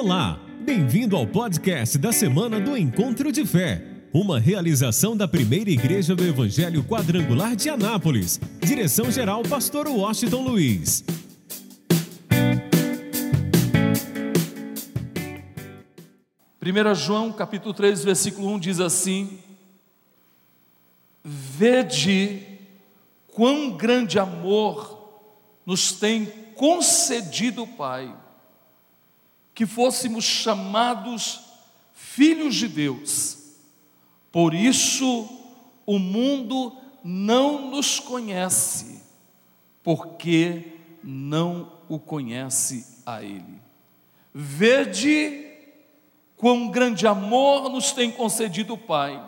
Olá, bem-vindo ao podcast da semana do Encontro de Fé, uma realização da primeira igreja do Evangelho Quadrangular de Anápolis. Direção-geral, Pastor Washington Luiz. Primeira João, capítulo 3, versículo 1 diz assim: Vede quão grande amor nos tem concedido o Pai que fôssemos chamados filhos de Deus. Por isso o mundo não nos conhece, porque não o conhece a Ele. Vede quão grande amor nos tem concedido o Pai,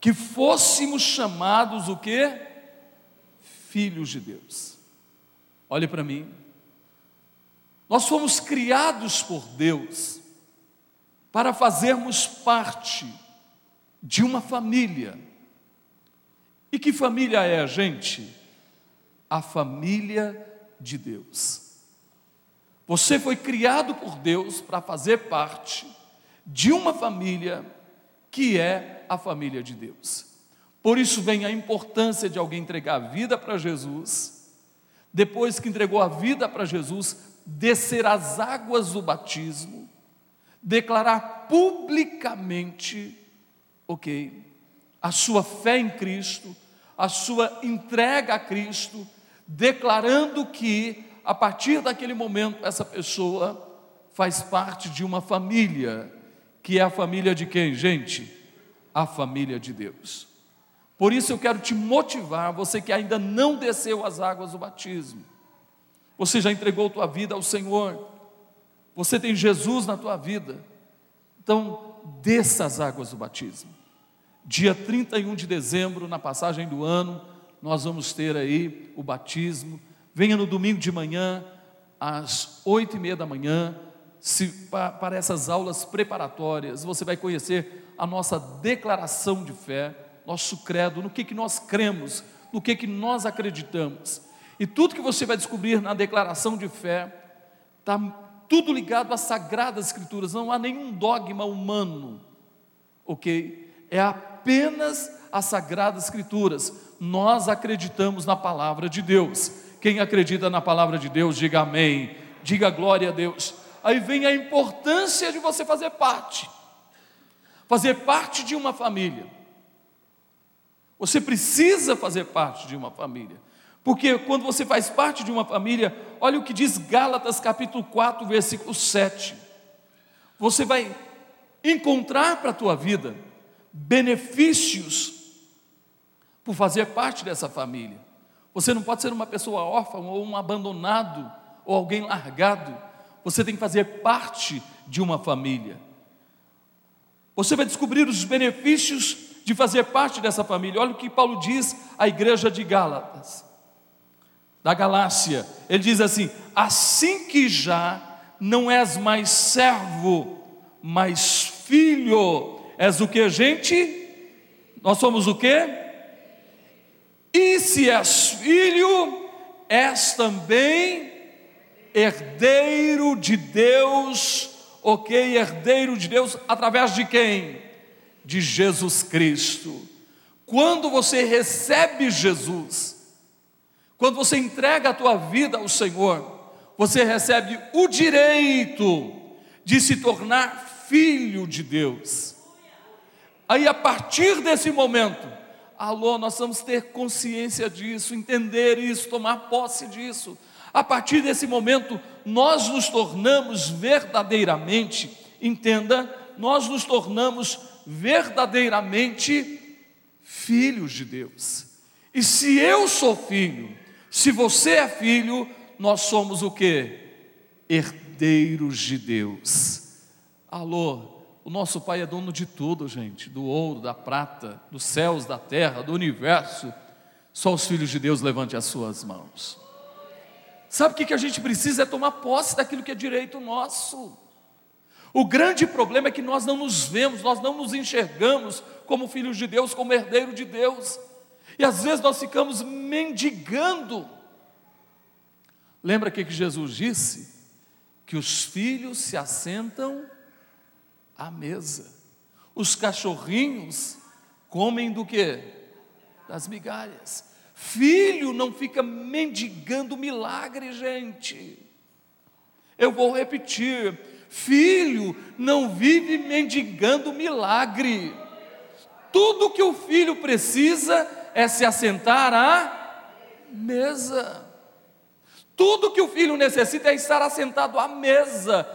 que fôssemos chamados o quê? Filhos de Deus. Olhe para mim. Nós fomos criados por Deus para fazermos parte de uma família. E que família é a gente? A família de Deus. Você foi criado por Deus para fazer parte de uma família que é a família de Deus. Por isso vem a importância de alguém entregar a vida para Jesus. Depois que entregou a vida para Jesus, descer as águas do batismo, declarar publicamente, ok, a sua fé em Cristo, a sua entrega a Cristo, declarando que a partir daquele momento essa pessoa faz parte de uma família, que é a família de quem, gente? A família de Deus. Por isso eu quero te motivar, você que ainda não desceu as águas do batismo, você já entregou tua vida ao Senhor. Você tem Jesus na tua vida. Então, desça as águas do batismo. Dia 31 de dezembro, na passagem do ano, nós vamos ter aí o batismo. Venha no domingo de manhã, às oito e meia da manhã, se, para essas aulas preparatórias. Você vai conhecer a nossa declaração de fé, nosso credo, no que, que nós cremos, no que, que nós acreditamos. E tudo que você vai descobrir na declaração de fé está tudo ligado às sagradas escrituras, não há nenhum dogma humano, ok? É apenas as sagradas escrituras. Nós acreditamos na palavra de Deus. Quem acredita na palavra de Deus, diga amém, diga glória a Deus. Aí vem a importância de você fazer parte, fazer parte de uma família. Você precisa fazer parte de uma família. Porque quando você faz parte de uma família, olha o que diz Gálatas capítulo 4, versículo 7. Você vai encontrar para a tua vida benefícios por fazer parte dessa família. Você não pode ser uma pessoa órfã ou um abandonado ou alguém largado. Você tem que fazer parte de uma família. Você vai descobrir os benefícios de fazer parte dessa família. Olha o que Paulo diz à igreja de Gálatas da Galácia. Ele diz assim: Assim que já não és mais servo, mas filho, és o que, gente? Nós somos o que? E se és filho, és também herdeiro de Deus, ok? Herdeiro de Deus através de quem? De Jesus Cristo. Quando você recebe Jesus, quando você entrega a tua vida ao Senhor, você recebe o direito de se tornar filho de Deus. Aí a partir desse momento, alô, nós vamos ter consciência disso, entender isso, tomar posse disso. A partir desse momento, nós nos tornamos verdadeiramente, entenda, nós nos tornamos verdadeiramente filhos de Deus. E se eu sou filho, se você é filho, nós somos o que? Herdeiros de Deus. Alô, o nosso Pai é dono de tudo, gente: do ouro, da prata, dos céus, da terra, do universo. Só os filhos de Deus levante as suas mãos. Sabe o que a gente precisa? É tomar posse daquilo que é direito nosso. O grande problema é que nós não nos vemos, nós não nos enxergamos como filhos de Deus, como herdeiro de Deus. E às vezes nós ficamos mendigando. Lembra que Jesus disse? que os filhos se assentam à mesa. Os cachorrinhos comem do que? Das migalhas. Filho não fica mendigando milagre, gente. Eu vou repetir: filho não vive mendigando milagre. Tudo que o filho precisa é se assentar à mesa. Tudo que o filho necessita é estar assentado à mesa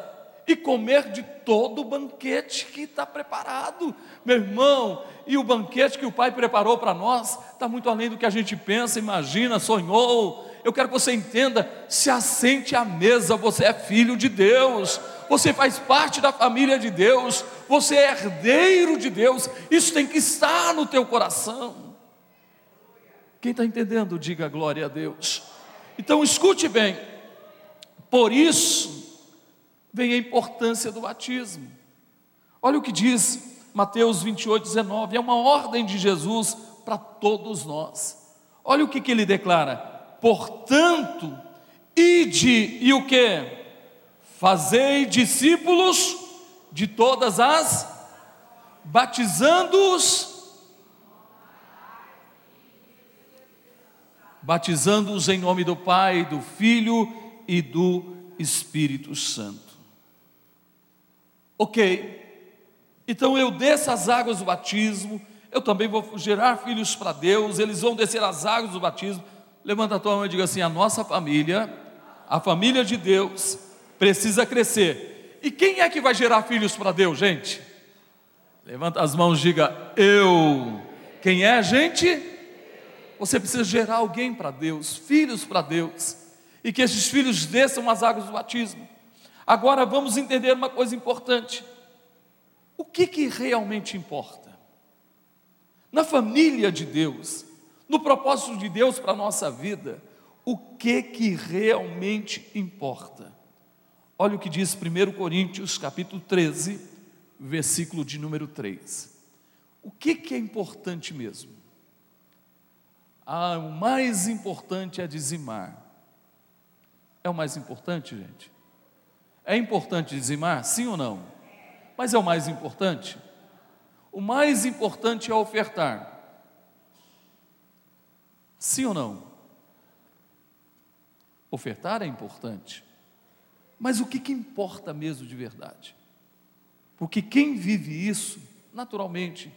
e comer de todo o banquete que está preparado. Meu irmão, e o banquete que o Pai preparou para nós está muito além do que a gente pensa, imagina, sonhou. Eu quero que você entenda: se assente à mesa, você é filho de Deus, você faz parte da família de Deus, você é herdeiro de Deus, isso tem que estar no teu coração. Quem está entendendo, diga glória a Deus. Então escute bem, por isso vem a importância do batismo. Olha o que diz Mateus 28, 19, é uma ordem de Jesus para todos nós. Olha o que, que ele declara: portanto, ide e o que? Fazei discípulos de todas as, batizando-os batizando-os em nome do Pai, do Filho e do Espírito Santo. Ok, então eu desço as águas do batismo, eu também vou gerar filhos para Deus, eles vão descer as águas do batismo. Levanta a tua mão e diga assim: a nossa família, a família de Deus, precisa crescer. E quem é que vai gerar filhos para Deus, gente? Levanta as mãos e diga: eu. Quem é, gente? Você precisa gerar alguém para Deus, filhos para Deus, e que esses filhos desçam as águas do batismo. Agora vamos entender uma coisa importante: o que, que realmente importa? Na família de Deus, no propósito de Deus para a nossa vida, o que que realmente importa? Olha o que diz 1 Coríntios capítulo 13, versículo de número 3. O que que é importante mesmo? Ah, o mais importante é dizimar. É o mais importante, gente? É importante dizimar? Sim ou não? Mas é o mais importante? O mais importante é ofertar. Sim ou não? Ofertar é importante. Mas o que, que importa mesmo de verdade? Porque quem vive isso, naturalmente,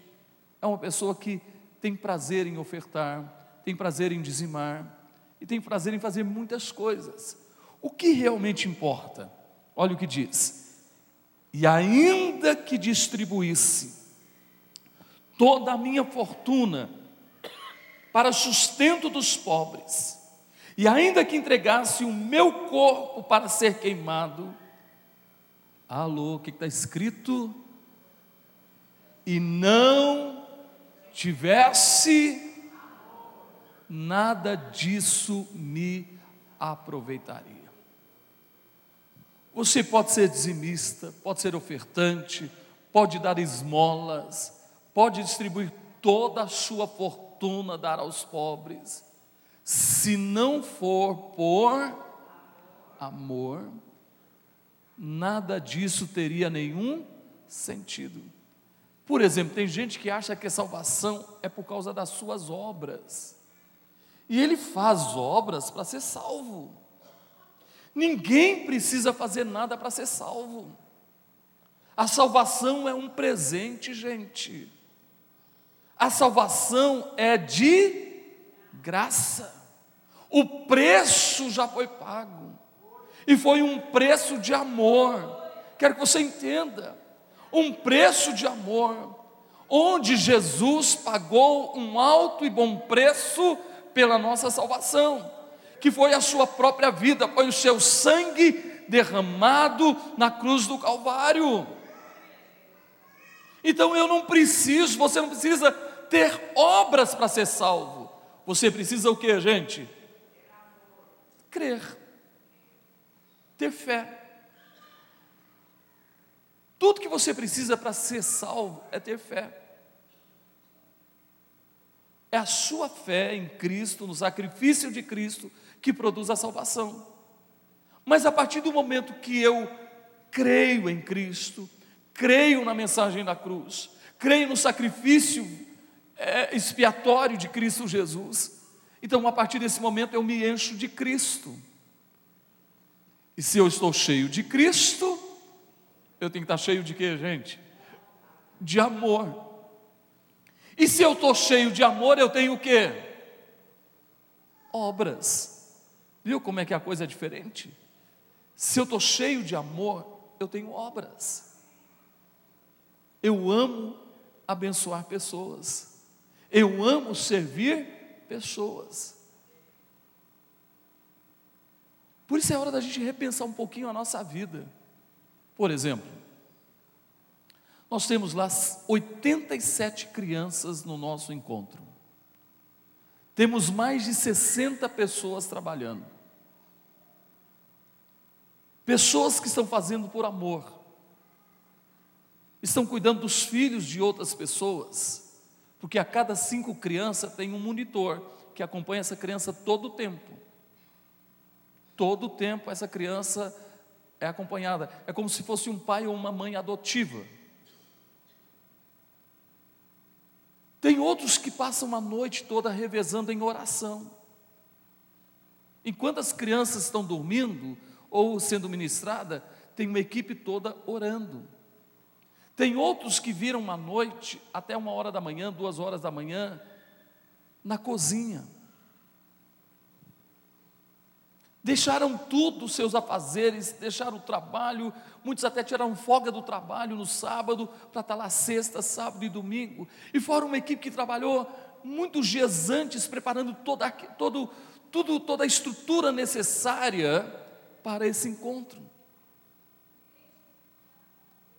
é uma pessoa que tem prazer em ofertar, tem prazer em dizimar e tem prazer em fazer muitas coisas. O que realmente importa? Olha o que diz: e ainda que distribuísse toda a minha fortuna para sustento dos pobres, e ainda que entregasse o meu corpo para ser queimado, alô, o que está escrito? E não tivesse nada disso me aproveitaria. Você pode ser dizimista, pode ser ofertante, pode dar esmolas, pode distribuir toda a sua fortuna, dar aos pobres. Se não for por amor, nada disso teria nenhum sentido. Por exemplo, tem gente que acha que a salvação é por causa das suas obras. E ele faz obras para ser salvo. Ninguém precisa fazer nada para ser salvo. A salvação é um presente, gente. A salvação é de graça. O preço já foi pago. E foi um preço de amor. Quero que você entenda. Um preço de amor. Onde Jesus pagou um alto e bom preço pela nossa salvação, que foi a sua própria vida, foi o seu sangue derramado na cruz do Calvário. Então eu não preciso, você não precisa ter obras para ser salvo. Você precisa o que, gente? Crer. Ter fé. Tudo que você precisa para ser salvo é ter fé. É a sua fé em Cristo, no sacrifício de Cristo, que produz a salvação. Mas a partir do momento que eu creio em Cristo, creio na mensagem da cruz, creio no sacrifício é, expiatório de Cristo Jesus, então a partir desse momento eu me encho de Cristo. E se eu estou cheio de Cristo, eu tenho que estar cheio de quê, gente? De amor. E se eu estou cheio de amor, eu tenho o quê? Obras. Viu como é que a coisa é diferente? Se eu estou cheio de amor, eu tenho obras. Eu amo abençoar pessoas. Eu amo servir pessoas. Por isso é hora da gente repensar um pouquinho a nossa vida. Por exemplo, nós temos lá 87 crianças no nosso encontro. Temos mais de 60 pessoas trabalhando. Pessoas que estão fazendo por amor. Estão cuidando dos filhos de outras pessoas. Porque a cada cinco crianças tem um monitor que acompanha essa criança todo o tempo. Todo o tempo essa criança é acompanhada. É como se fosse um pai ou uma mãe adotiva. Tem outros que passam a noite toda revezando em oração. Enquanto as crianças estão dormindo ou sendo ministrada, tem uma equipe toda orando. Tem outros que viram uma noite até uma hora da manhã, duas horas da manhã, na cozinha Deixaram tudo, seus afazeres, deixaram o trabalho, muitos até tiraram folga do trabalho no sábado para estar lá sexta, sábado e domingo. E foram uma equipe que trabalhou muitos dias antes, preparando toda, todo, tudo, toda a estrutura necessária para esse encontro.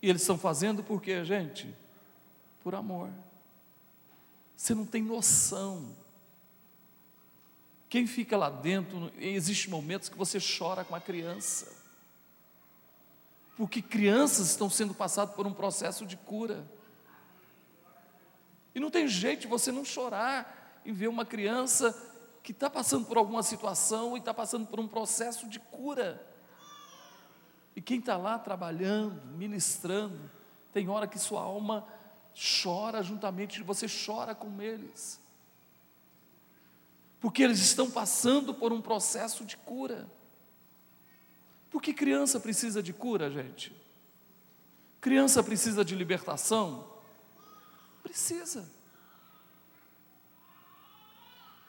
E eles estão fazendo por quê, gente? Por amor. Você não tem noção quem fica lá dentro, existem momentos que você chora com a criança. Porque crianças estão sendo passadas por um processo de cura. E não tem jeito você não chorar em ver uma criança que está passando por alguma situação e está passando por um processo de cura. E quem está lá trabalhando, ministrando, tem hora que sua alma chora juntamente, você chora com eles porque eles estão passando por um processo de cura. Porque criança precisa de cura, gente? Criança precisa de libertação? Precisa.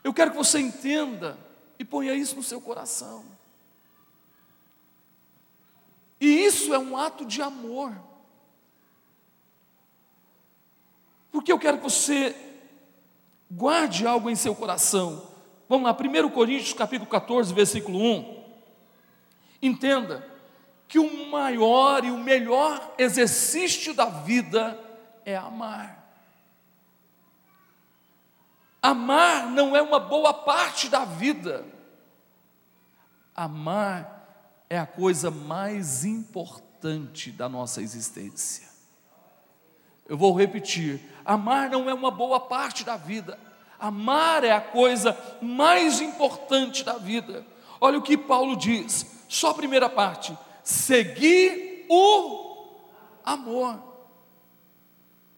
Eu quero que você entenda e ponha isso no seu coração. E isso é um ato de amor. Porque eu quero que você guarde algo em seu coração. Vamos lá, 1 Coríntios capítulo 14, versículo 1. Entenda que o maior e o melhor exercício da vida é amar. Amar não é uma boa parte da vida. Amar é a coisa mais importante da nossa existência. Eu vou repetir: amar não é uma boa parte da vida, Amar é a coisa mais importante da vida. Olha o que Paulo diz, só a primeira parte: seguir o amor.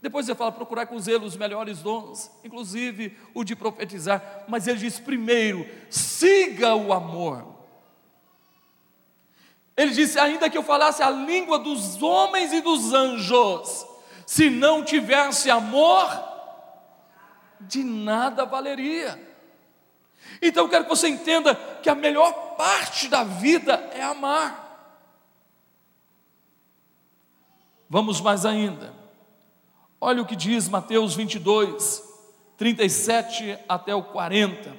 Depois ele fala procurar com zelo os melhores dons, inclusive o de profetizar, mas ele diz primeiro: siga o amor. Ele disse: ainda que eu falasse a língua dos homens e dos anjos, se não tivesse amor, de nada valeria. Então eu quero que você entenda que a melhor parte da vida é amar. Vamos mais ainda. Olha o que diz Mateus 22, 37 até o 40.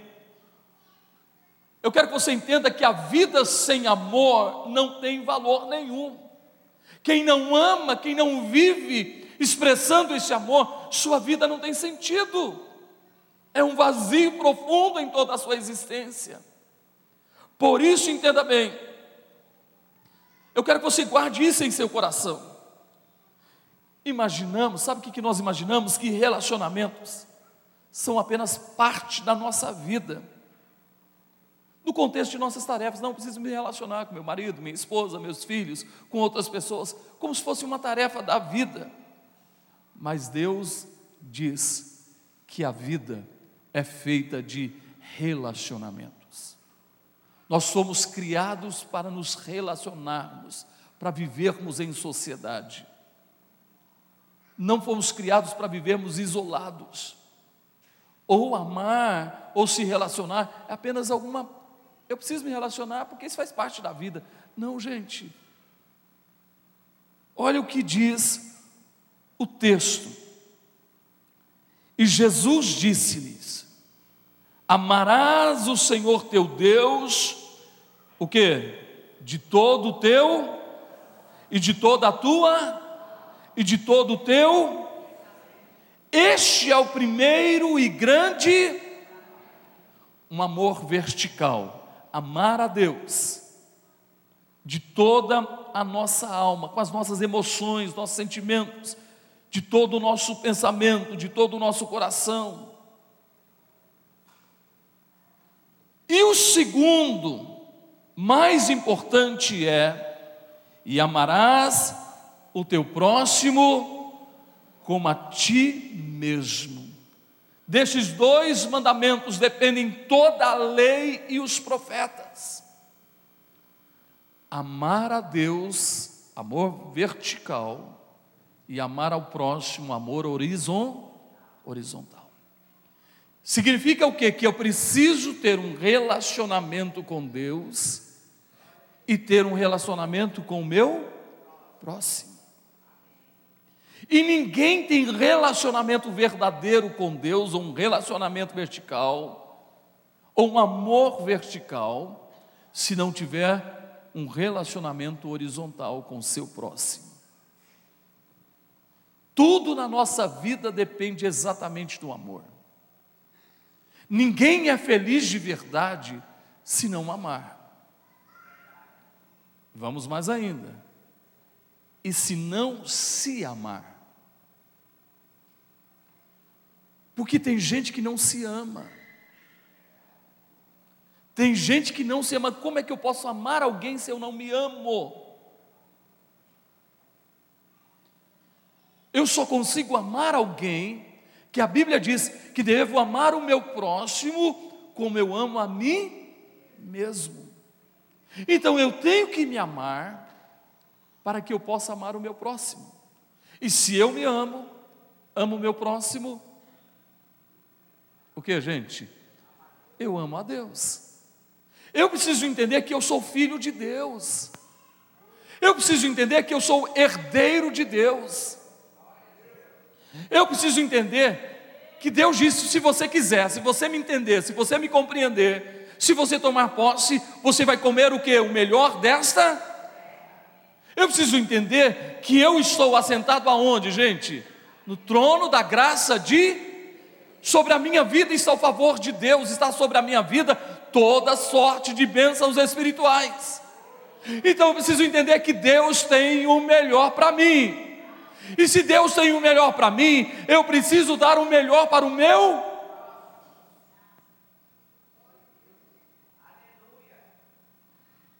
Eu quero que você entenda que a vida sem amor não tem valor nenhum. Quem não ama, quem não vive expressando esse amor, sua vida não tem sentido é um vazio profundo em toda a sua existência. Por isso, entenda bem, eu quero que você guarde isso em seu coração. Imaginamos, sabe o que nós imaginamos? Que relacionamentos são apenas parte da nossa vida. no contexto de nossas tarefas. Não preciso me relacionar com meu marido, minha esposa, meus filhos, com outras pessoas, como se fosse uma tarefa da vida. Mas Deus diz que a vida é feita de relacionamentos. Nós somos criados para nos relacionarmos, para vivermos em sociedade. Não fomos criados para vivermos isolados. Ou amar, ou se relacionar, é apenas alguma. Eu preciso me relacionar porque isso faz parte da vida. Não, gente. Olha o que diz o texto. E Jesus disse-lhes: Amarás o Senhor teu Deus, o que? De todo o teu e de toda a tua e de todo o teu. Este é o primeiro e grande um amor vertical, amar a Deus de toda a nossa alma, com as nossas emoções, nossos sentimentos, de todo o nosso pensamento, de todo o nosso coração. E o segundo, mais importante é: e amarás o teu próximo como a ti mesmo. Destes dois mandamentos dependem toda a lei e os profetas. Amar a Deus, amor vertical, e amar ao próximo, amor horizontal. Significa o quê? Que eu preciso ter um relacionamento com Deus e ter um relacionamento com o meu próximo. E ninguém tem relacionamento verdadeiro com Deus, ou um relacionamento vertical, ou um amor vertical, se não tiver um relacionamento horizontal com o seu próximo. Tudo na nossa vida depende exatamente do amor. Ninguém é feliz de verdade se não amar. Vamos mais ainda. E se não se amar? Porque tem gente que não se ama. Tem gente que não se ama. Como é que eu posso amar alguém se eu não me amo? Eu só consigo amar alguém que a Bíblia diz que devo amar o meu próximo como eu amo a mim mesmo. Então eu tenho que me amar para que eu possa amar o meu próximo. E se eu me amo, amo o meu próximo, o que, gente? Eu amo a Deus. Eu preciso entender que eu sou filho de Deus. Eu preciso entender que eu sou herdeiro de Deus. Eu preciso entender que Deus disse: se você quiser, se você me entender, se você me compreender, se você tomar posse, você vai comer o que? O melhor desta? Eu preciso entender que eu estou assentado aonde, gente? No trono da graça de sobre a minha vida está o favor de Deus, está sobre a minha vida toda sorte de bênçãos espirituais. Então eu preciso entender que Deus tem o melhor para mim. E se Deus tem o melhor para mim, eu preciso dar o melhor para o meu.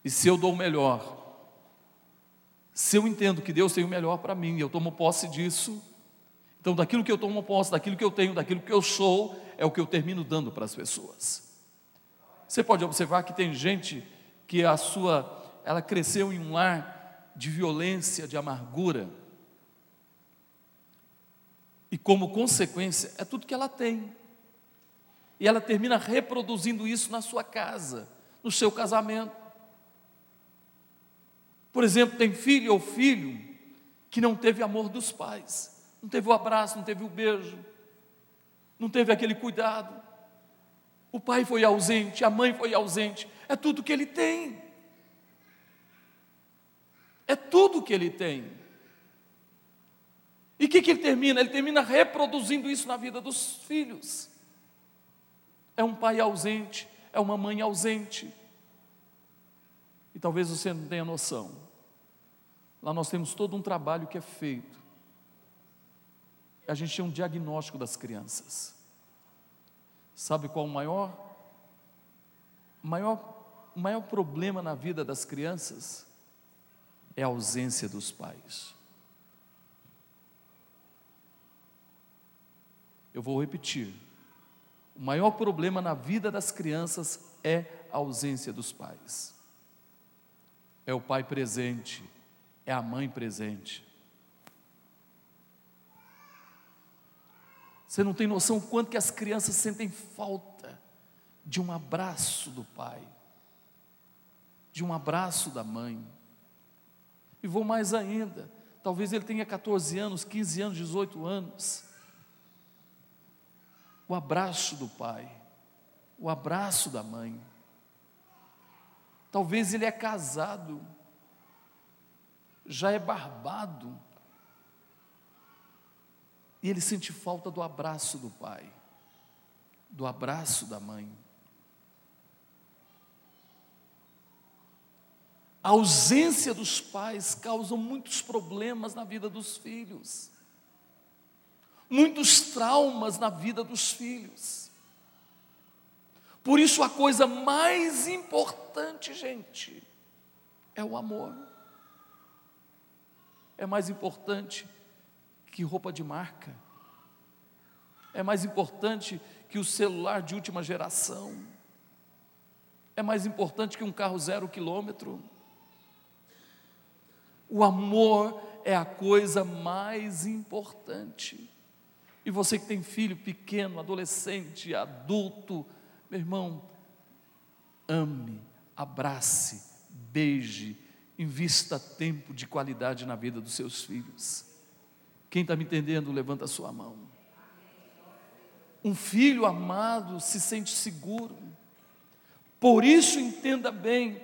E se eu dou o melhor, se eu entendo que Deus tem o melhor para mim, eu tomo posse disso, então, daquilo que eu tomo posse, daquilo que eu tenho, daquilo que eu sou, é o que eu termino dando para as pessoas. Você pode observar que tem gente que a sua, ela cresceu em um lar de violência, de amargura. E como consequência, é tudo que ela tem. E ela termina reproduzindo isso na sua casa, no seu casamento. Por exemplo, tem filho ou filho que não teve amor dos pais. Não teve o abraço, não teve o beijo, não teve aquele cuidado. O pai foi ausente, a mãe foi ausente. É tudo que ele tem. É tudo que ele tem. E o que, que ele termina? Ele termina reproduzindo isso na vida dos filhos. É um pai ausente, é uma mãe ausente. E talvez você não tenha noção. Lá nós temos todo um trabalho que é feito a gente tem um diagnóstico das crianças. Sabe qual o maior maior, maior problema na vida das crianças é a ausência dos pais. Eu vou repetir. O maior problema na vida das crianças é a ausência dos pais. É o pai presente, é a mãe presente. Você não tem noção o quanto que as crianças sentem falta de um abraço do pai, de um abraço da mãe. E vou mais ainda, talvez ele tenha 14 anos, 15 anos, 18 anos. O abraço do pai, o abraço da mãe. Talvez ele é casado, já é barbado, e ele sente falta do abraço do pai, do abraço da mãe. A ausência dos pais causa muitos problemas na vida dos filhos, muitos traumas na vida dos filhos. Por isso, a coisa mais importante, gente, é o amor. É mais importante que roupa de marca, é mais importante que o celular de última geração, é mais importante que um carro zero quilômetro. O amor é a coisa mais importante. E você que tem filho pequeno, adolescente, adulto, meu irmão, ame, abrace, beije, invista tempo de qualidade na vida dos seus filhos. Quem está me entendendo, levanta a sua mão. Um filho amado se sente seguro. Por isso, entenda bem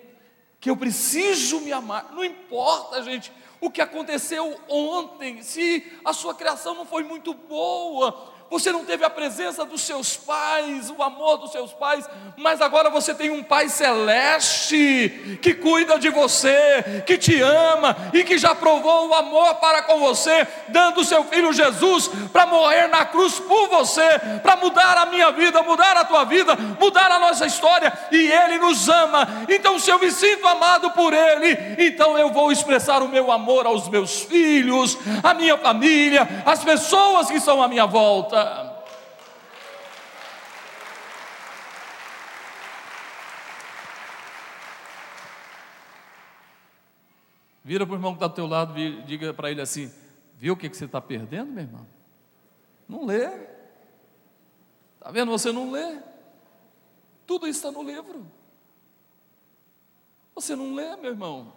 que eu preciso me amar. Não importa, gente, o que aconteceu ontem, se a sua criação não foi muito boa, você não teve a presença dos seus pais, o amor dos seus pais, mas agora você tem um Pai celeste que cuida de você, que te ama e que já provou o amor para com você, dando o seu filho Jesus para morrer na cruz por você, para mudar a minha vida, mudar a tua vida, mudar a nossa história, e Ele nos ama. Então, se eu me sinto amado por Ele, então eu vou expressar o meu amor aos meus filhos, à minha família, às pessoas que estão à minha volta. Vira para o irmão que está do teu lado e diga para ele assim: Viu o que, que você está perdendo, meu irmão? Não lê. Está vendo? Você não lê. Tudo isso está no livro. Você não lê, meu irmão.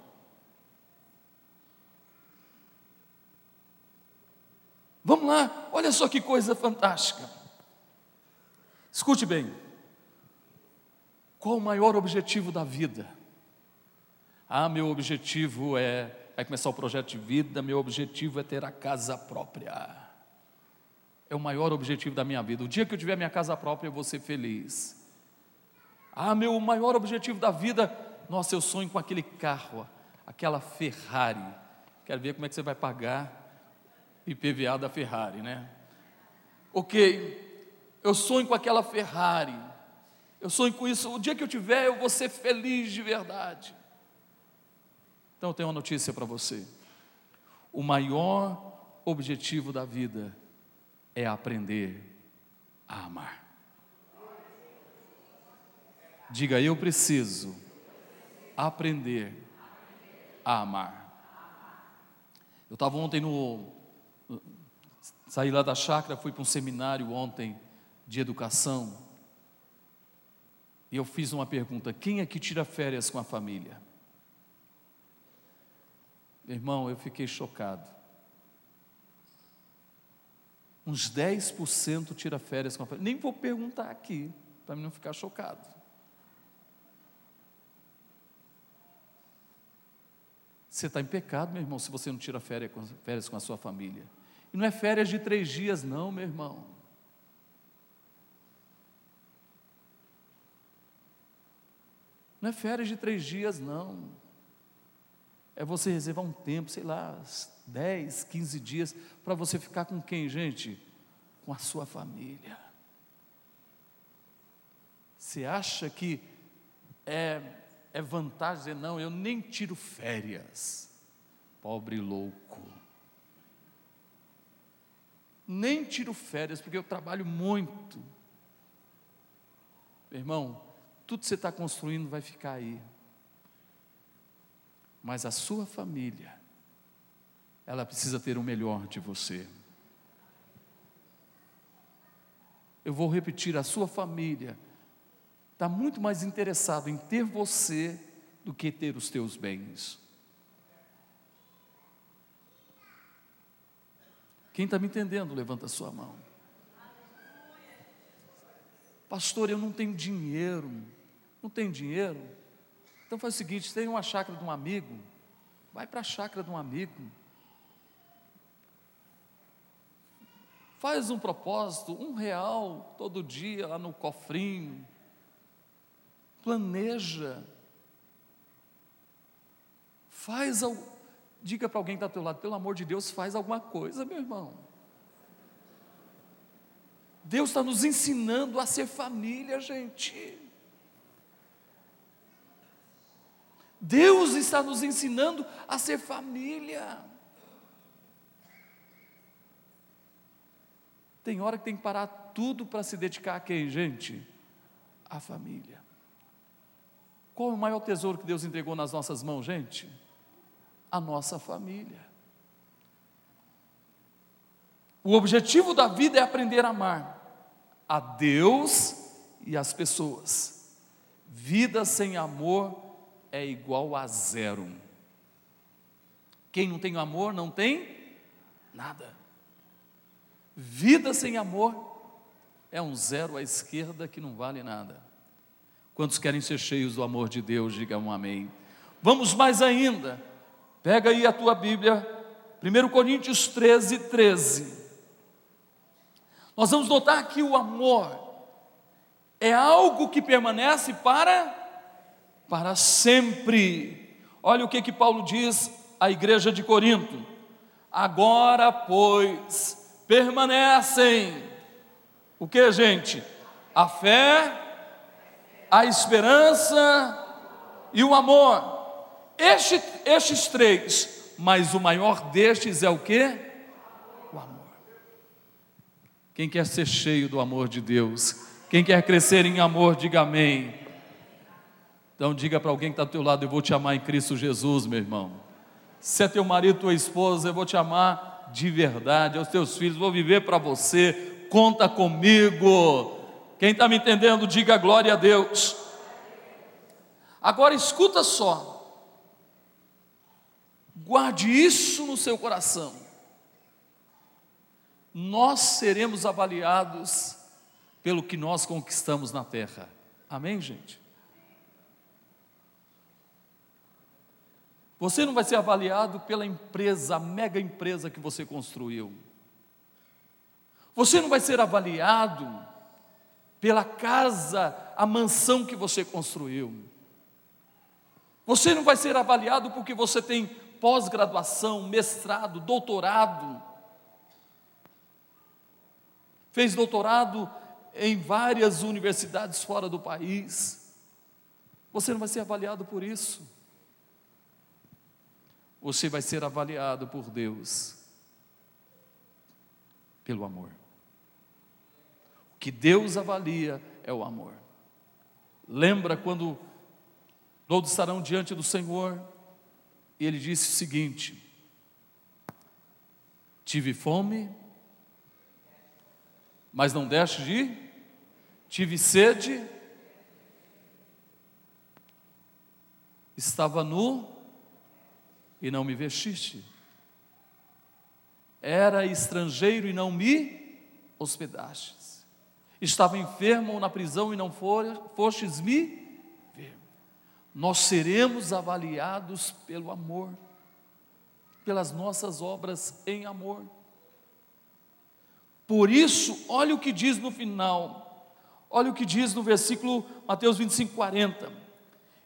Vamos lá, olha só que coisa fantástica. Escute bem. Qual o maior objetivo da vida? Ah, meu objetivo é. Vai começar o projeto de vida, meu objetivo é ter a casa própria. É o maior objetivo da minha vida. O dia que eu tiver minha casa própria, eu vou ser feliz. Ah, meu maior objetivo da vida, nossa, eu sonho com aquele carro, aquela Ferrari. Quero ver como é que você vai pagar IPVA da Ferrari, né? Ok, eu sonho com aquela Ferrari, eu sonho com isso, o dia que eu tiver eu vou ser feliz de verdade. Então eu tenho uma notícia para você: o maior objetivo da vida é aprender a amar. Diga, eu preciso aprender a amar. Eu estava ontem no, Saí lá da chácara, fui para um seminário ontem de educação. E eu fiz uma pergunta: quem é que tira férias com a família? Irmão, eu fiquei chocado. Uns 10% tira férias com a família. Nem vou perguntar aqui, para não ficar chocado. Você está em pecado, meu irmão, se você não tira férias com a sua família. E não é férias de três dias, não, meu irmão. Não é férias de três dias, não. É você reservar um tempo, sei lá, 10, 15 dias, para você ficar com quem, gente? Com a sua família. Você acha que é, é vantagem dizer, não, eu nem tiro férias. Pobre louco. Nem tiro férias, porque eu trabalho muito. Meu irmão, tudo que você está construindo vai ficar aí. Mas a sua família, ela precisa ter o melhor de você. Eu vou repetir: a sua família está muito mais interessado em ter você do que ter os teus bens. Quem está me entendendo, levanta a sua mão. Pastor, eu não tenho dinheiro. Não tenho dinheiro? Então faz o seguinte: tem uma chácara de um amigo, vai para a chácara de um amigo. Faz um propósito, um real todo dia lá no cofrinho. Planeja. Faz, diga para alguém que está ao teu lado, pelo amor de Deus, faz alguma coisa, meu irmão. Deus está nos ensinando a ser família, gente. Deus está nos ensinando a ser família. Tem hora que tem que parar tudo para se dedicar a quem, gente? A família. Qual é o maior tesouro que Deus entregou nas nossas mãos, gente? A nossa família. O objetivo da vida é aprender a amar a Deus e as pessoas. Vida sem amor é igual a zero. Quem não tem amor não tem nada. Vida sem amor é um zero à esquerda que não vale nada. Quantos querem ser cheios do amor de Deus, digam um amém. Vamos mais ainda. Pega aí a tua Bíblia, 1 Coríntios 13, 13. Nós vamos notar que o amor é algo que permanece para para sempre. Olha o que que Paulo diz à igreja de Corinto. Agora, pois, permanecem. O que, gente? A fé, a esperança e o amor. Este, estes três, mas o maior destes é o que? O amor. Quem quer ser cheio do amor de Deus? Quem quer crescer em amor, diga amém. Então diga para alguém que está ao teu lado, eu vou te amar em Cristo Jesus, meu irmão. Se é teu marido, tua esposa, eu vou te amar de verdade aos teus filhos, vou viver para você, conta comigo. Quem está me entendendo, diga glória a Deus. Agora escuta só, guarde isso no seu coração. Nós seremos avaliados pelo que nós conquistamos na terra. Amém, gente? Você não vai ser avaliado pela empresa, a mega empresa que você construiu. Você não vai ser avaliado pela casa, a mansão que você construiu. Você não vai ser avaliado porque você tem pós-graduação, mestrado, doutorado. Fez doutorado em várias universidades fora do país. Você não vai ser avaliado por isso você vai ser avaliado por Deus pelo amor. O que Deus avalia é o amor. Lembra quando todos estarão diante do Senhor e ele disse o seguinte: Tive fome, mas não deste de ir, tive sede, estava nu e não me vestiste. Era estrangeiro e não me hospedastes. Estava enfermo na prisão e não fostes me. Nós seremos avaliados pelo amor, pelas nossas obras em amor. Por isso, olha o que diz no final, olha o que diz no versículo Mateus 25, 40.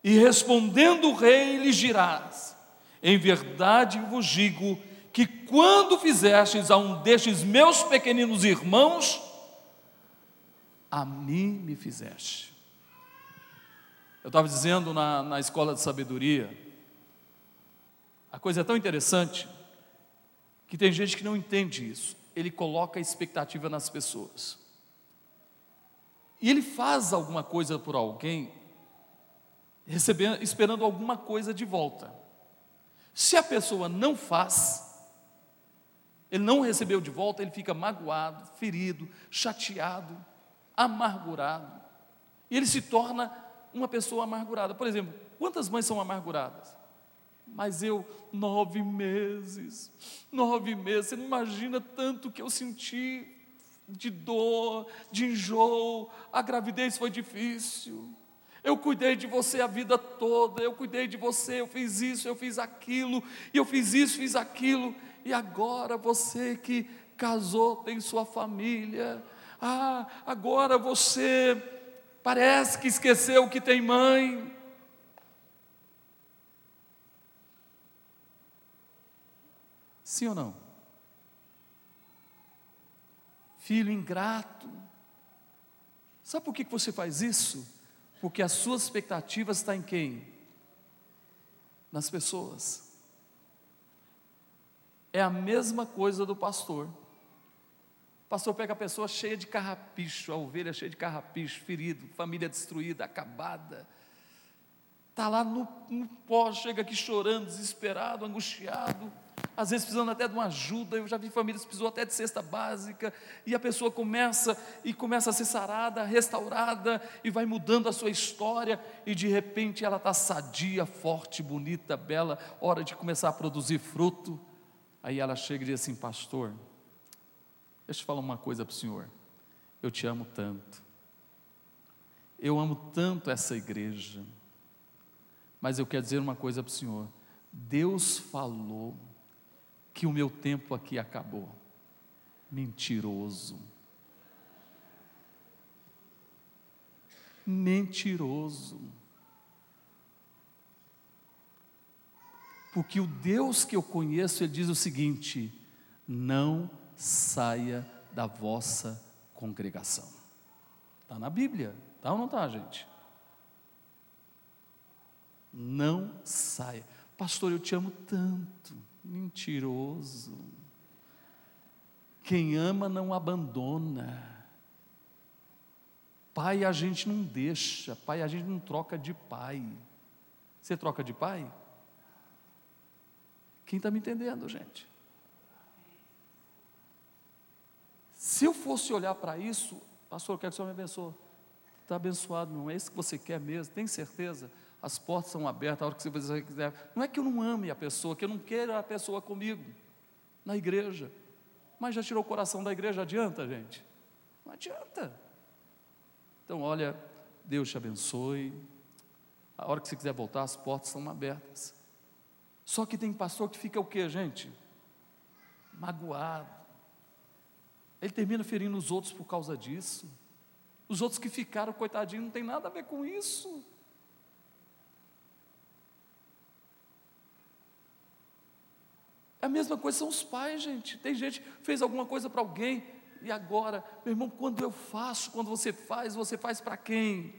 E respondendo o rei, lhe dirás: em verdade vos digo que quando fizestes a um destes meus pequeninos irmãos, a mim me fizeste. Eu estava dizendo na, na escola de sabedoria, a coisa é tão interessante que tem gente que não entende isso. Ele coloca a expectativa nas pessoas. E ele faz alguma coisa por alguém, recebendo, esperando alguma coisa de volta. Se a pessoa não faz, ele não recebeu de volta, ele fica magoado, ferido, chateado, amargurado. E ele se torna uma pessoa amargurada. Por exemplo, quantas mães são amarguradas? Mas eu, nove meses, nove meses, você não imagina tanto que eu senti de dor, de enjoo, a gravidez foi difícil. Eu cuidei de você a vida toda, eu cuidei de você, eu fiz isso, eu fiz aquilo, e eu fiz isso, fiz aquilo, e agora você que casou, tem sua família, ah, agora você parece que esqueceu que tem mãe. Sim ou não? Filho ingrato. Sabe por que você faz isso? Porque as suas expectativas estão em quem? Nas pessoas. É a mesma coisa do pastor. Pastor pega a pessoa cheia de carrapicho, a ovelha cheia de carrapicho, ferido, família destruída, acabada. Está lá no, no pó, chega aqui chorando, desesperado, angustiado às vezes precisando até de uma ajuda. Eu já vi famílias que precisou até de cesta básica, e a pessoa começa e começa a ser sarada, restaurada, e vai mudando a sua história, e de repente ela está sadia, forte, bonita, bela, hora de começar a produzir fruto. Aí ela chega e diz assim: Pastor, deixa eu falar uma coisa para o senhor. Eu te amo tanto, eu amo tanto essa igreja, mas eu quero dizer uma coisa para o senhor. Deus falou que o meu tempo aqui acabou. Mentiroso. Mentiroso. Porque o Deus que eu conheço, ele diz o seguinte: não saia da vossa congregação. Está na Bíblia, tá ou não está, gente? Não saia. Pastor, eu te amo tanto. Mentiroso. Quem ama não abandona. Pai a gente não deixa, pai a gente não troca de pai. Você troca de pai? Quem está me entendendo, gente? Se eu fosse olhar para isso, pastor, eu quero que o Senhor me abençoe. Está abençoado, não é isso que você quer mesmo, tem certeza? as portas são abertas a hora que você quiser. Não é que eu não ame a pessoa, que eu não queira a pessoa comigo, na igreja. Mas já tirou o coração da igreja, adianta, gente? Não adianta. Então, olha, Deus te abençoe. A hora que você quiser voltar, as portas estão abertas. Só que tem pastor que fica o que, gente? Magoado. Ele termina ferindo os outros por causa disso. Os outros que ficaram, coitadinho, não tem nada a ver com isso. É a mesma coisa são os pais, gente. Tem gente fez alguma coisa para alguém e agora, meu irmão, quando eu faço, quando você faz, você faz para quem?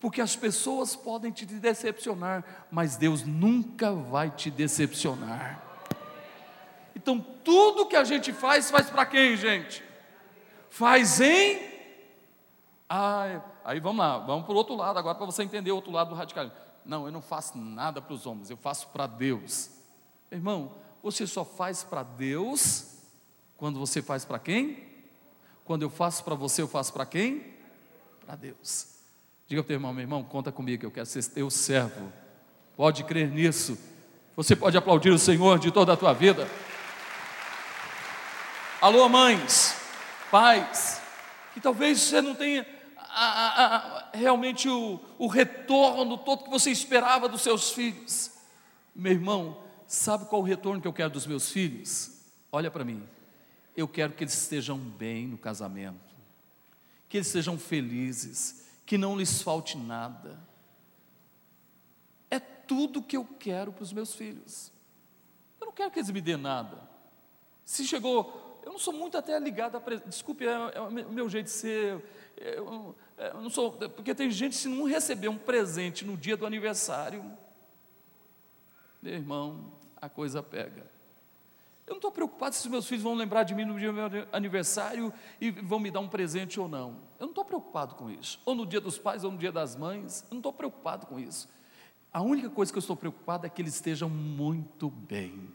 Porque as pessoas podem te decepcionar, mas Deus nunca vai te decepcionar. Então, tudo que a gente faz, faz para quem, gente? Faz em. Ah, aí vamos lá, vamos para o outro lado agora, para você entender o outro lado do radicalismo. Não, eu não faço nada para os homens, eu faço para Deus. Irmão, você só faz para Deus quando você faz para quem? Quando eu faço para você, eu faço para quem? Para Deus. Diga para o teu irmão, meu irmão, conta comigo, eu quero ser teu servo. Pode crer nisso. Você pode aplaudir o Senhor de toda a tua vida. Alô, mães, pais, que talvez você não tenha a, a, a, realmente o, o retorno todo que você esperava dos seus filhos. Meu irmão, Sabe qual o retorno que eu quero dos meus filhos? Olha para mim. Eu quero que eles estejam bem no casamento, que eles sejam felizes, que não lhes falte nada. É tudo que eu quero para os meus filhos. Eu não quero que eles me dêem nada. Se chegou, eu não sou muito até ligado a. Desculpe, é, é o meu jeito de ser. Eu, eu não sou. Porque tem gente, se não receber um presente no dia do aniversário, meu irmão, a coisa pega. Eu não estou preocupado se os meus filhos vão lembrar de mim no dia do meu aniversário e vão me dar um presente ou não. Eu não estou preocupado com isso. Ou no dia dos pais ou no dia das mães. Eu não estou preocupado com isso. A única coisa que eu estou preocupado é que eles estejam muito bem.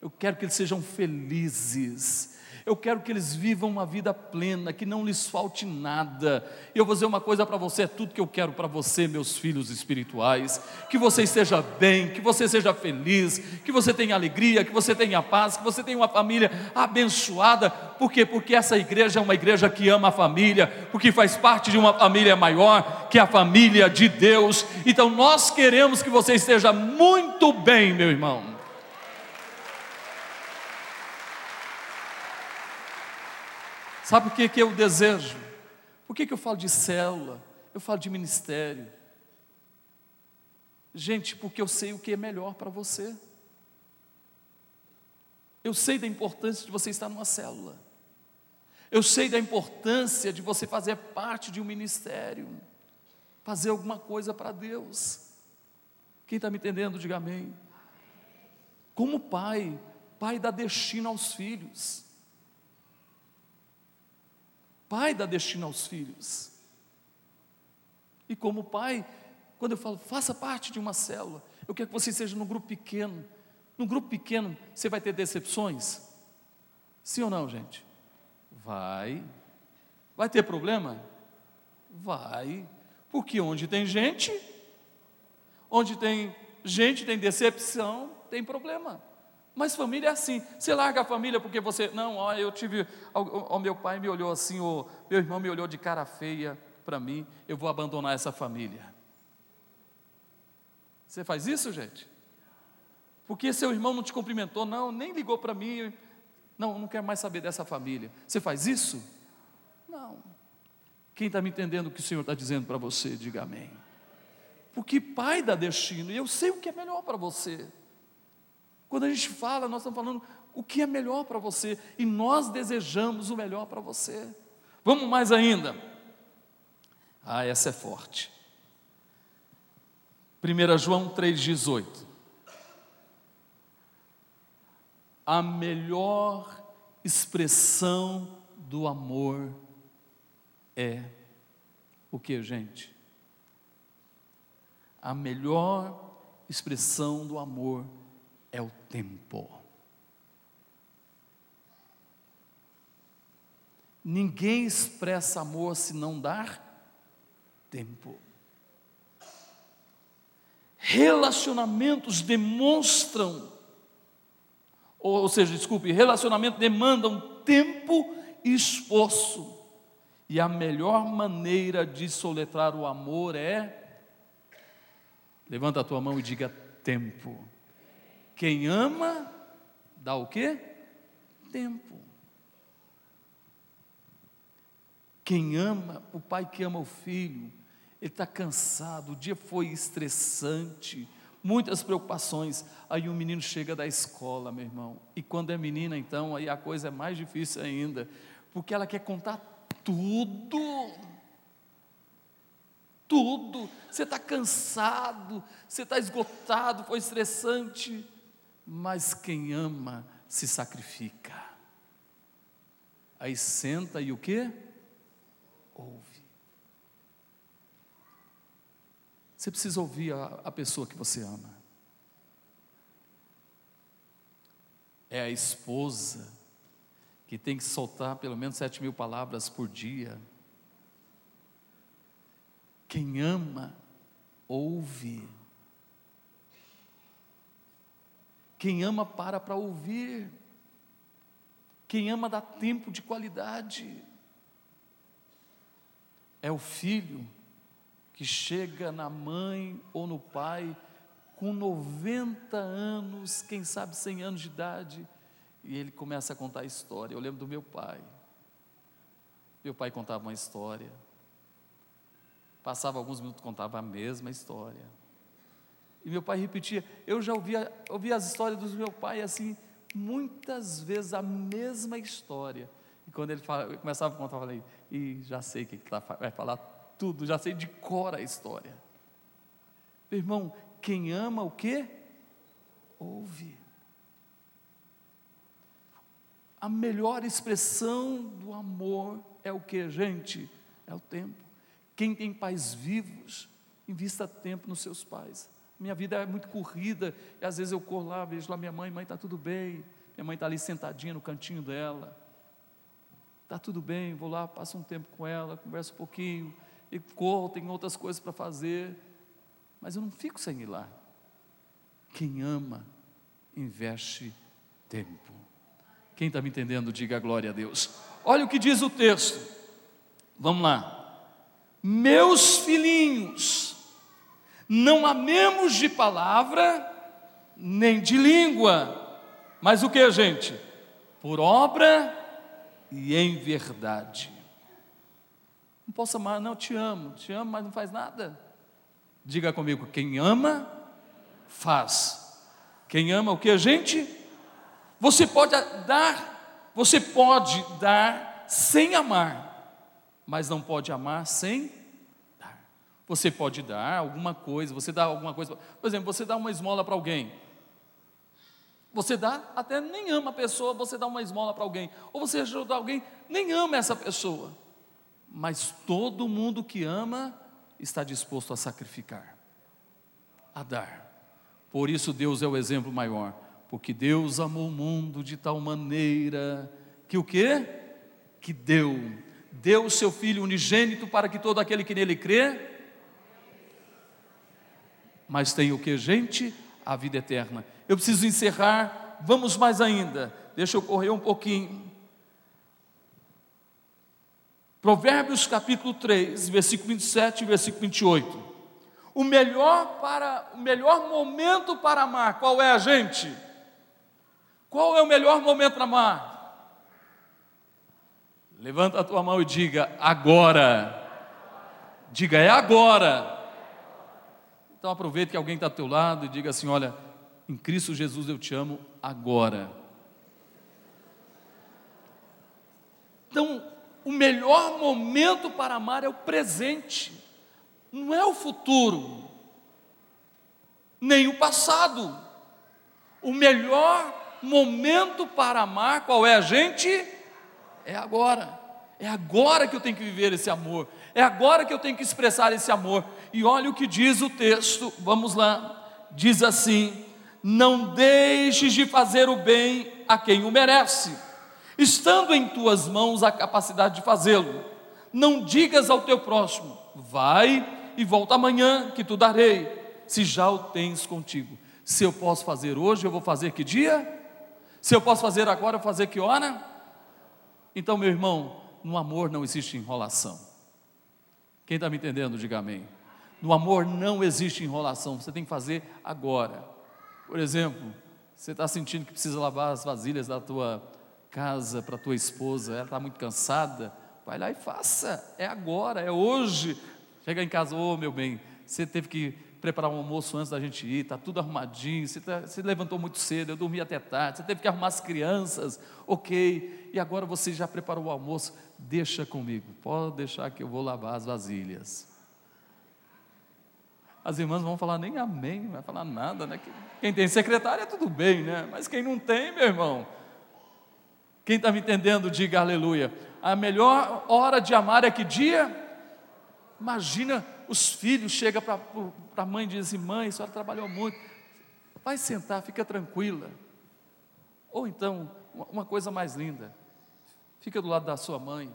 Eu quero que eles sejam felizes. Eu quero que eles vivam uma vida plena, que não lhes falte nada. E eu vou dizer uma coisa para você: é tudo que eu quero para você, meus filhos espirituais. Que você esteja bem, que você seja feliz, que você tenha alegria, que você tenha paz, que você tenha uma família abençoada. Por quê? Porque essa igreja é uma igreja que ama a família, porque faz parte de uma família maior, que é a família de Deus. Então nós queremos que você esteja muito bem, meu irmão. Sabe o que, que eu desejo? Por que, que eu falo de célula? Eu falo de ministério. Gente, porque eu sei o que é melhor para você. Eu sei da importância de você estar numa célula. Eu sei da importância de você fazer parte de um ministério, fazer alguma coisa para Deus. Quem está me entendendo, diga amém. Como pai, pai dá destino aos filhos. Pai dá destino aos filhos. E como pai, quando eu falo, faça parte de uma célula, eu quero que você seja num grupo pequeno. No grupo pequeno, você vai ter decepções? Sim ou não, gente? Vai. Vai ter problema? Vai. Porque onde tem gente, onde tem gente, tem decepção, tem problema. Mas família é assim. Você larga a família porque você. Não, ó, eu tive. O, o meu pai me olhou assim, o meu irmão me olhou de cara feia para mim, eu vou abandonar essa família. Você faz isso, gente? Porque seu irmão não te cumprimentou, não, nem ligou para mim. Não, não quero mais saber dessa família. Você faz isso? Não. Quem está me entendendo o que o Senhor está dizendo para você, diga amém. Porque pai dá destino, e eu sei o que é melhor para você. Quando a gente fala, nós estamos falando o que é melhor para você e nós desejamos o melhor para você. Vamos mais ainda. Ah, essa é forte. 1 João 3,18. A melhor expressão do amor é o que, gente? A melhor expressão do amor é tempo. Ninguém expressa amor se não dar tempo. Relacionamentos demonstram, ou seja, desculpe, relacionamento demandam tempo e esforço. E a melhor maneira de soletrar o amor é levanta a tua mão e diga tempo. Quem ama, dá o quê? Tempo. Quem ama, o pai que ama o filho, ele está cansado, o dia foi estressante, muitas preocupações. Aí o menino chega da escola, meu irmão, e quando é menina, então, aí a coisa é mais difícil ainda, porque ela quer contar tudo. Tudo, você está cansado, você está esgotado, foi estressante mas quem ama se sacrifica. Aí senta e o que? Ouve. Você precisa ouvir a, a pessoa que você ama. É a esposa que tem que soltar pelo menos sete mil palavras por dia. Quem ama, ouve. Quem ama para para ouvir. Quem ama dá tempo de qualidade. É o filho que chega na mãe ou no pai com 90 anos, quem sabe 100 anos de idade, e ele começa a contar a história. Eu lembro do meu pai. Meu pai contava uma história. Passava alguns minutos, contava a mesma história. E meu pai repetia. Eu já ouvia, ouvia as histórias do meu pai assim, muitas vezes a mesma história. E quando ele fala, começava a contar, eu falei, e já sei o que ele vai falar tudo, já sei de cor a história. Meu irmão, quem ama o quê? Ouve. A melhor expressão do amor é o que, gente? É o tempo. Quem tem pais vivos, invista tempo nos seus pais. Minha vida é muito corrida, e às vezes eu corro lá, vejo lá minha mãe, mãe, está tudo bem. Minha mãe está ali sentadinha no cantinho dela. Está tudo bem, vou lá, passo um tempo com ela, converso um pouquinho, e corro, tenho outras coisas para fazer. Mas eu não fico sem ir lá. Quem ama, investe tempo. Quem está me entendendo, diga glória a Deus. Olha o que diz o texto. Vamos lá. Meus filhinhos, não amemos de palavra, nem de língua, mas o que, gente? Por obra e em verdade. Não posso amar, não, te amo, te amo, mas não faz nada. Diga comigo, quem ama, faz. Quem ama o que, gente? Você pode dar, você pode dar sem amar, mas não pode amar sem você pode dar alguma coisa, você dá alguma coisa, por exemplo, você dá uma esmola para alguém. Você dá, até nem ama a pessoa, você dá uma esmola para alguém. Ou você ajuda alguém, nem ama essa pessoa. Mas todo mundo que ama está disposto a sacrificar, a dar. Por isso Deus é o exemplo maior, porque Deus amou o mundo de tal maneira que o quê? Que deu, deu o seu filho unigênito para que todo aquele que nele crê mas tem o que, gente? A vida eterna. Eu preciso encerrar, vamos mais ainda, deixa eu correr um pouquinho. Provérbios capítulo 3, versículo 27 e versículo 28. O melhor para o melhor momento para amar, qual é a gente? Qual é o melhor momento para amar? Levanta a tua mão e diga agora. Diga é agora. Então aproveite que alguém está ao teu lado e diga assim: olha, em Cristo Jesus eu te amo agora. Então, o melhor momento para amar é o presente, não é o futuro, nem o passado. O melhor momento para amar, qual é a gente? É agora. É agora que eu tenho que viver esse amor. É agora que eu tenho que expressar esse amor. E olha o que diz o texto, vamos lá. Diz assim: Não deixes de fazer o bem a quem o merece, estando em tuas mãos a capacidade de fazê-lo. Não digas ao teu próximo: Vai e volta amanhã, que tu darei, se já o tens contigo. Se eu posso fazer hoje, eu vou fazer que dia? Se eu posso fazer agora, eu vou fazer que hora? Então, meu irmão, no amor não existe enrolação. Quem está me entendendo, diga amém. No amor não existe enrolação, você tem que fazer agora. Por exemplo, você está sentindo que precisa lavar as vasilhas da tua casa para tua esposa, ela está muito cansada, vai lá e faça, é agora, é hoje. Chega em casa, ô oh, meu bem, você teve que preparar um almoço antes da gente ir, está tudo arrumadinho, você, tá, você levantou muito cedo, eu dormi até tarde, você teve que arrumar as crianças, ok, e agora você já preparou o almoço, deixa comigo, pode deixar que eu vou lavar as vasilhas. As irmãs vão falar nem amém, não vai falar nada, né? Quem tem secretária, tudo bem, né? Mas quem não tem, meu irmão, quem está me entendendo, diga aleluia. A melhor hora de amar é que dia? Imagina os filhos chegam para a mãe e dizem: Mãe, a senhora trabalhou muito, vai sentar, fica tranquila. Ou então, uma coisa mais linda, fica do lado da sua mãe,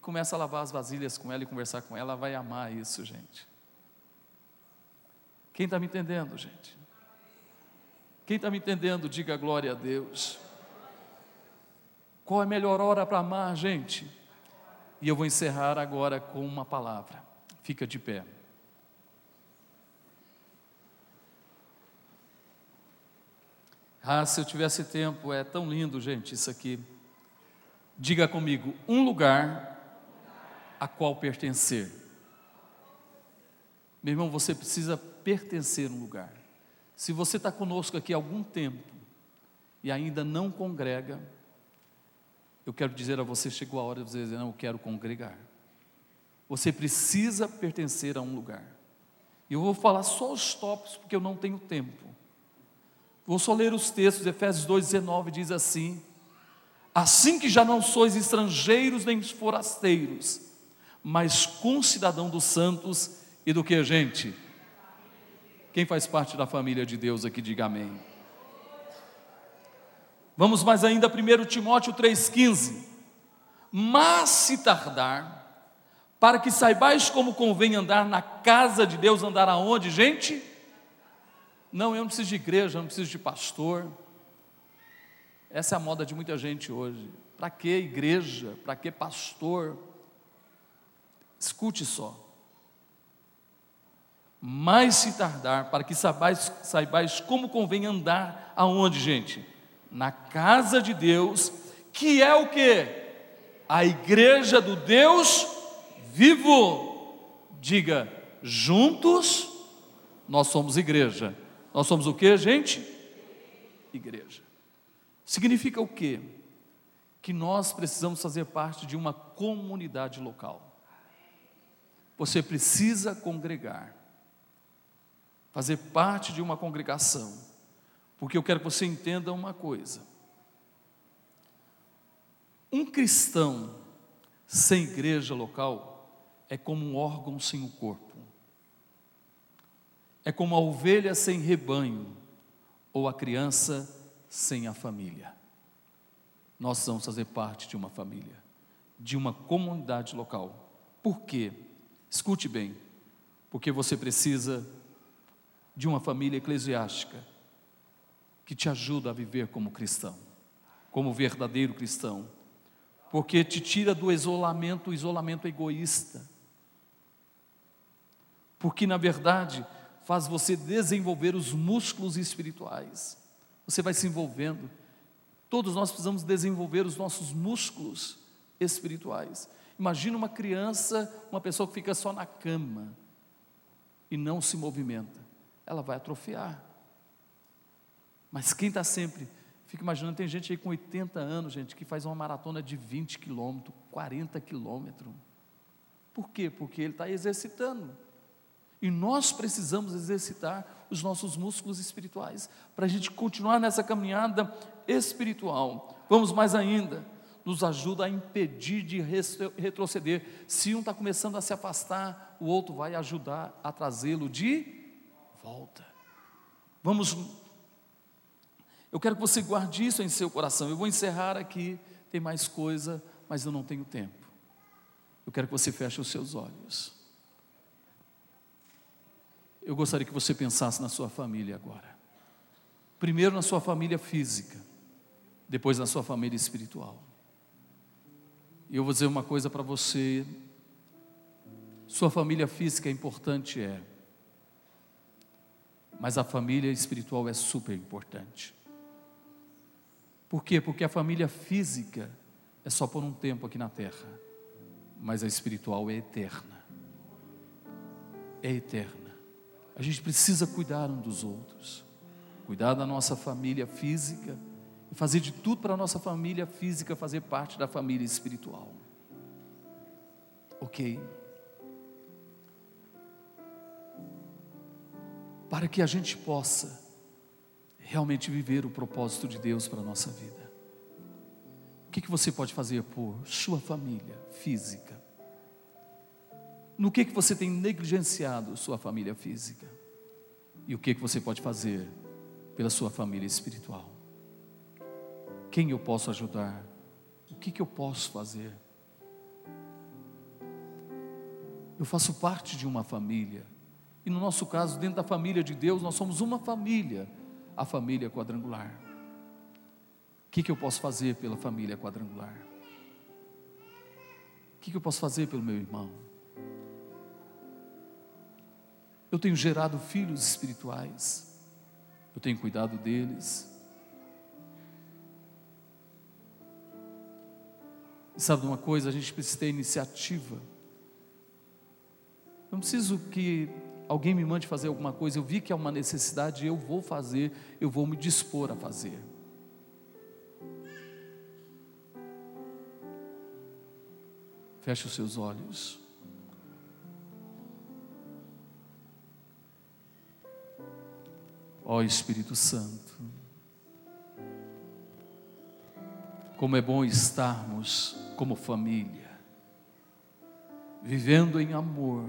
começa a lavar as vasilhas com ela e conversar com ela, ela vai amar isso, gente. Quem está me entendendo, gente? Quem está me entendendo, diga glória a Deus. Qual é a melhor hora para amar, gente? E eu vou encerrar agora com uma palavra. Fica de pé. Ah, se eu tivesse tempo, é tão lindo, gente, isso aqui. Diga comigo, um lugar a qual pertencer. Meu irmão, você precisa pertencer a um lugar. Se você está conosco aqui há algum tempo e ainda não congrega, eu quero dizer a você: chegou a hora de você dizer, não, eu quero congregar. Você precisa pertencer a um lugar. E eu vou falar só os tópicos, porque eu não tenho tempo. Vou só ler os textos, Efésios 2,19 diz assim: Assim que já não sois estrangeiros nem forasteiros, mas concidadão dos santos e do que, gente? Quem faz parte da família de Deus aqui, diga amém. Vamos mais ainda, 1 Timóteo 3,15. Mas se tardar, para que saibais como convém andar na casa de Deus, andar aonde, gente? Não, eu não preciso de igreja, eu não preciso de pastor. Essa é a moda de muita gente hoje. Para que igreja? Para que pastor? Escute só. Mas se tardar, para que saibais, saibais como convém andar aonde, gente? Na casa de Deus, que é o que? A igreja do Deus vivo. Diga, juntos nós somos igreja. Nós somos o que, gente? Igreja. Significa o quê? Que nós precisamos fazer parte de uma comunidade local. Você precisa congregar, fazer parte de uma congregação, porque eu quero que você entenda uma coisa: um cristão sem igreja local é como um órgão sem o corpo é como a ovelha sem rebanho ou a criança sem a família. Nós vamos fazer parte de uma família, de uma comunidade local. Por quê? Escute bem, porque você precisa de uma família eclesiástica que te ajuda a viver como cristão, como verdadeiro cristão, porque te tira do isolamento, o isolamento egoísta. Porque na verdade, faz você desenvolver os músculos espirituais. Você vai se envolvendo. Todos nós precisamos desenvolver os nossos músculos espirituais. Imagina uma criança, uma pessoa que fica só na cama e não se movimenta. Ela vai atrofiar. Mas quem está sempre, fica imaginando, tem gente aí com 80 anos, gente, que faz uma maratona de 20 quilômetros, 40 quilômetros. Por quê? Porque ele está exercitando. E nós precisamos exercitar os nossos músculos espirituais para a gente continuar nessa caminhada espiritual. Vamos mais ainda, nos ajuda a impedir de retroceder. Se um está começando a se afastar, o outro vai ajudar a trazê-lo de volta. Vamos. Eu quero que você guarde isso em seu coração. Eu vou encerrar aqui, tem mais coisa, mas eu não tenho tempo. Eu quero que você feche os seus olhos. Eu gostaria que você pensasse na sua família agora. Primeiro na sua família física, depois na sua família espiritual. E eu vou dizer uma coisa para você: sua família física é importante, é, mas a família espiritual é super importante. Por quê? Porque a família física é só por um tempo aqui na terra, mas a espiritual é eterna. É eterna. A gente precisa cuidar um dos outros, cuidar da nossa família física e fazer de tudo para a nossa família física fazer parte da família espiritual. Ok? Para que a gente possa realmente viver o propósito de Deus para a nossa vida. O que, que você pode fazer por sua família física? No que, que você tem negligenciado sua família física e o que, que você pode fazer pela sua família espiritual. Quem eu posso ajudar? O que, que eu posso fazer? Eu faço parte de uma família, e no nosso caso, dentro da família de Deus, nós somos uma família, a família quadrangular. O que, que eu posso fazer pela família quadrangular? O que, que eu posso fazer pelo meu irmão? Eu tenho gerado filhos espirituais. Eu tenho cuidado deles. E sabe uma coisa? A gente precisa ter iniciativa. Não preciso que alguém me mande fazer alguma coisa. Eu vi que é uma necessidade, eu vou fazer, eu vou me dispor a fazer. Feche os seus olhos. Ó Espírito Santo, como é bom estarmos como família, vivendo em amor,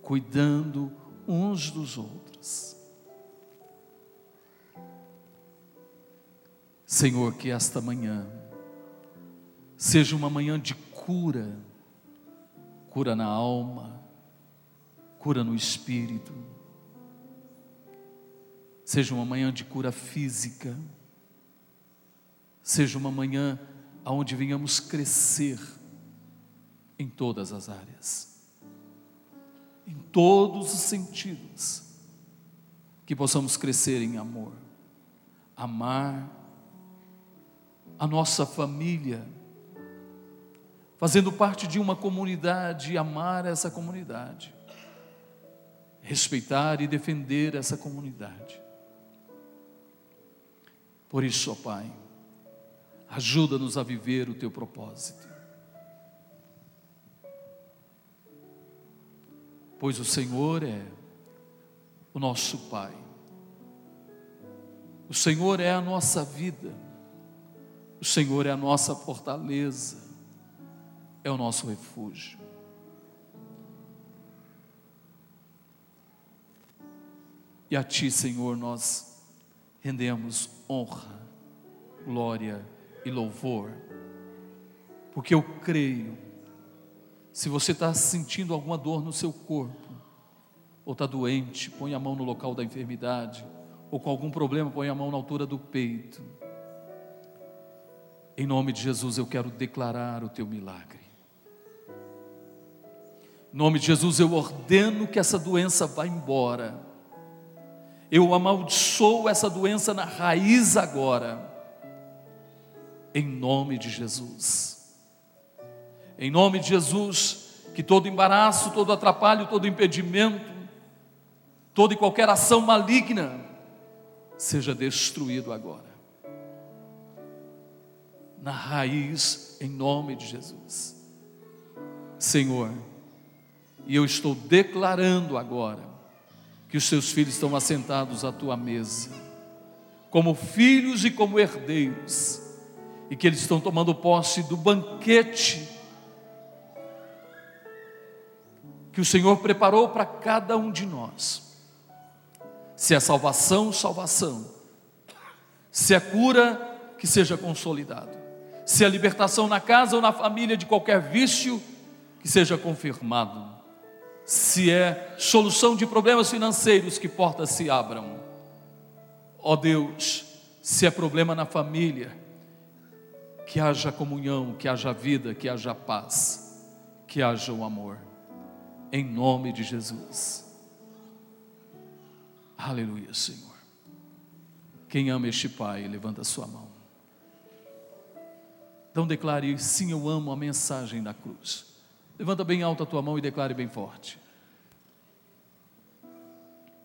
cuidando uns dos outros. Senhor, que esta manhã seja uma manhã de cura, cura na alma, cura no espírito, seja uma manhã de cura física, seja uma manhã onde venhamos crescer em todas as áreas, em todos os sentidos, que possamos crescer em amor, amar a nossa família, fazendo parte de uma comunidade, amar essa comunidade, respeitar e defender essa comunidade. Por isso, ó Pai, ajuda-nos a viver o teu propósito. Pois o Senhor é o nosso Pai, o Senhor é a nossa vida, o Senhor é a nossa fortaleza, é o nosso refúgio. E a Ti, Senhor, nós rendemos honra, glória e louvor, porque eu creio. Se você está sentindo alguma dor no seu corpo, ou está doente, põe a mão no local da enfermidade, ou com algum problema, põe a mão na altura do peito. Em nome de Jesus, eu quero declarar o teu milagre. Em nome de Jesus, eu ordeno que essa doença vá embora. Eu amaldiçoo essa doença na raiz agora. Em nome de Jesus. Em nome de Jesus, que todo embaraço, todo atrapalho, todo impedimento, toda e qualquer ação maligna seja destruído agora. Na raiz, em nome de Jesus. Senhor, e eu estou declarando agora que os seus filhos estão assentados à tua mesa, como filhos e como herdeiros, e que eles estão tomando posse do banquete que o Senhor preparou para cada um de nós. Se é salvação, salvação. Se é cura, que seja consolidado. Se é libertação na casa ou na família de qualquer vício, que seja confirmado se é solução de problemas financeiros, que portas se abram. Ó oh Deus, se é problema na família, que haja comunhão, que haja vida, que haja paz, que haja o amor, em nome de Jesus. Aleluia, Senhor. Quem ama este Pai, levanta a sua mão. Então declare: sim, eu amo a mensagem da cruz. Levanta bem alta a tua mão e declare bem forte.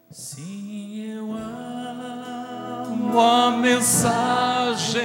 Sim, eu amo a mensagem